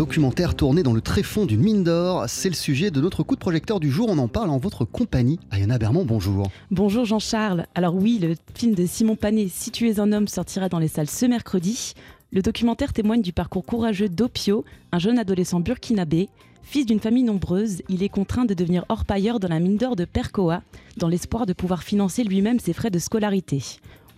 documentaire tourné dans le tréfonds d'une mine d'or. C'est le sujet de notre coup de projecteur du jour. On en parle en votre compagnie. Ayana Bermond, bonjour. Bonjour Jean-Charles. Alors oui, le film de Simon Panet, Si tu es un homme, sortira dans les salles ce mercredi. Le documentaire témoigne du parcours courageux d'Opio, un jeune adolescent burkinabé. Fils d'une famille nombreuse, il est contraint de devenir orpailleur dans la mine d'or de Percoa, dans l'espoir de pouvoir financer lui-même ses frais de scolarité.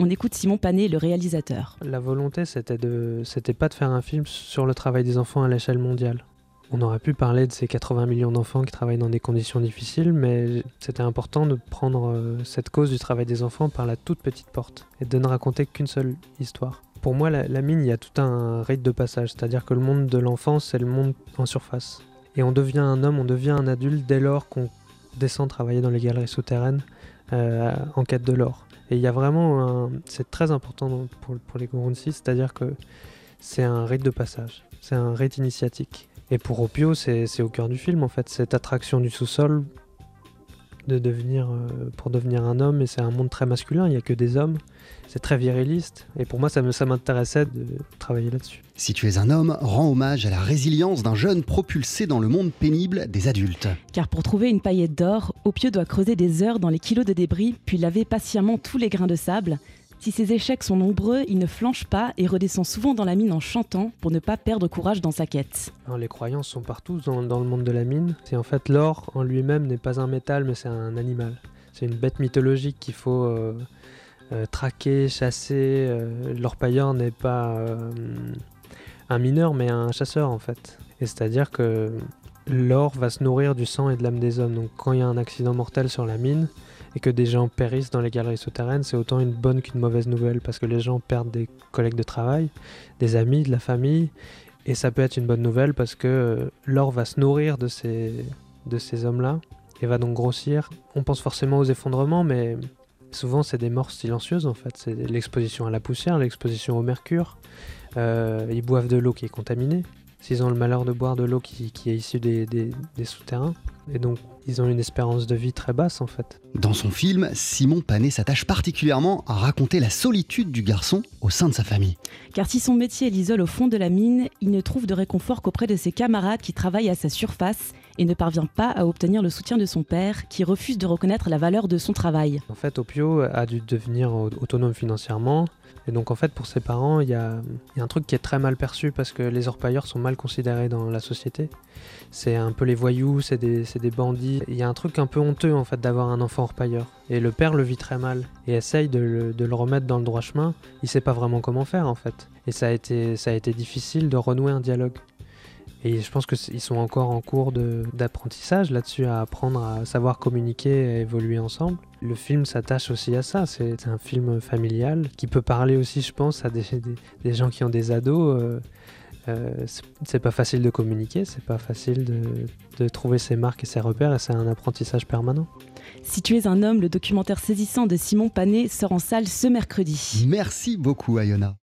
On écoute Simon Panet, le réalisateur. La volonté, c'était de, pas de faire un film sur le travail des enfants à l'échelle mondiale. On aurait pu parler de ces 80 millions d'enfants qui travaillent dans des conditions difficiles, mais c'était important de prendre euh, cette cause du travail des enfants par la toute petite porte et de ne raconter qu'une seule histoire. Pour moi, la, mine, il y a tout un rite de passage, c'est-à-dire que le monde de l'enfance, c'est le monde en surface. Et on devient un homme, on devient un adulte dès lors qu'on descend travailler dans les galeries souterraines en quête de l'or. Et il y a vraiment un... C'est très important pour, pour les Gurunsi, c'est-à-dire que c'est un rite de passage, c'est un rite initiatique. Et pour Opio, c'est au cœur du film en fait, cette attraction du sous-sol de devenir, euh, pour devenir un homme, et c'est un monde très masculin, il n'y a que des hommes, c'est très viriliste, et pour moi ça m'intéressait de travailler là-dessus. Si tu es un homme, rends hommage à la résilience d'un jeune propulsé dans le monde pénible des adultes. Car pour trouver une paillette d'or, Opio doit creuser des heures dans les kilos de débris, puis laver patiemment tous les grains de sable. Si ses échecs sont nombreux, il ne flanche pas et redescend souvent dans la mine en chantant pour ne pas perdre courage dans sa quête. Les croyances sont partout dans, le monde de la mine. C'est en fait l'or en lui-même n'est pas un métal mais c'est un animal. C'est une bête mythologique qu'il faut euh, euh, traquer, chasser. Euh, L'orpailleur n'est pas un mineur mais un chasseur en fait. Et c'est-à-dire que l'or va se nourrir du sang et de l'âme des hommes. Donc quand il y a un accident mortel sur la mine, et que des gens périssent dans les galeries souterraines, c'est autant une bonne qu'une mauvaise nouvelle parce que les gens perdent des collègues de travail, des amis, de la famille, et ça peut être une bonne nouvelle parce que euh, l'or va se nourrir de ces, de ces hommes-là et va donc grossir. On pense forcément aux effondrements, mais souvent c'est des morts silencieuses en fait. C'est l'exposition à la poussière, l'exposition au mercure. Euh, ils boivent de l'eau qui est contaminée. S'ils ont le malheur de boire de l'eau qui, est issue des, des souterrains, et donc, ils ont une espérance de vie très basse en fait. Dans son film, Simon Panet s'attache particulièrement à raconter la solitude du garçon au sein de sa famille. Car si son métier l'isole au fond de la mine, il ne trouve de réconfort qu'auprès de ses camarades qui travaillent à sa surface et ne parvient pas à obtenir le soutien de son père, qui refuse de reconnaître la valeur de son travail. En fait, Opio a dû devenir autonome financièrement. Et donc en fait pour ses parents, il y a, y a, un truc qui est très mal perçu parce que les orpailleurs sont mal considérés dans la société. C'est un peu les voyous, c'est des, des, bandits. Il y a un truc un peu honteux en fait d'avoir un enfant orpailleur. Et le père le vit très mal et essaye de le, remettre dans le droit chemin. Il sait pas vraiment comment faire en fait. Et ça a été, ça a été difficile de renouer un dialogue. Et je pense qu'ils sont encore en cours d'apprentissage là-dessus, à apprendre à savoir communiquer et à évoluer ensemble. Le film s'attache aussi à ça, c'est un film familial qui peut parler aussi, je pense, à des gens qui ont des ados. Euh, euh, c'est pas facile de communiquer, c'est pas facile de, de, trouver ses marques et ses repères, et c'est un apprentissage permanent. Si tu es un homme, le documentaire saisissant de Simon Panet sort en salle ce mercredi. Merci beaucoup, Ayona.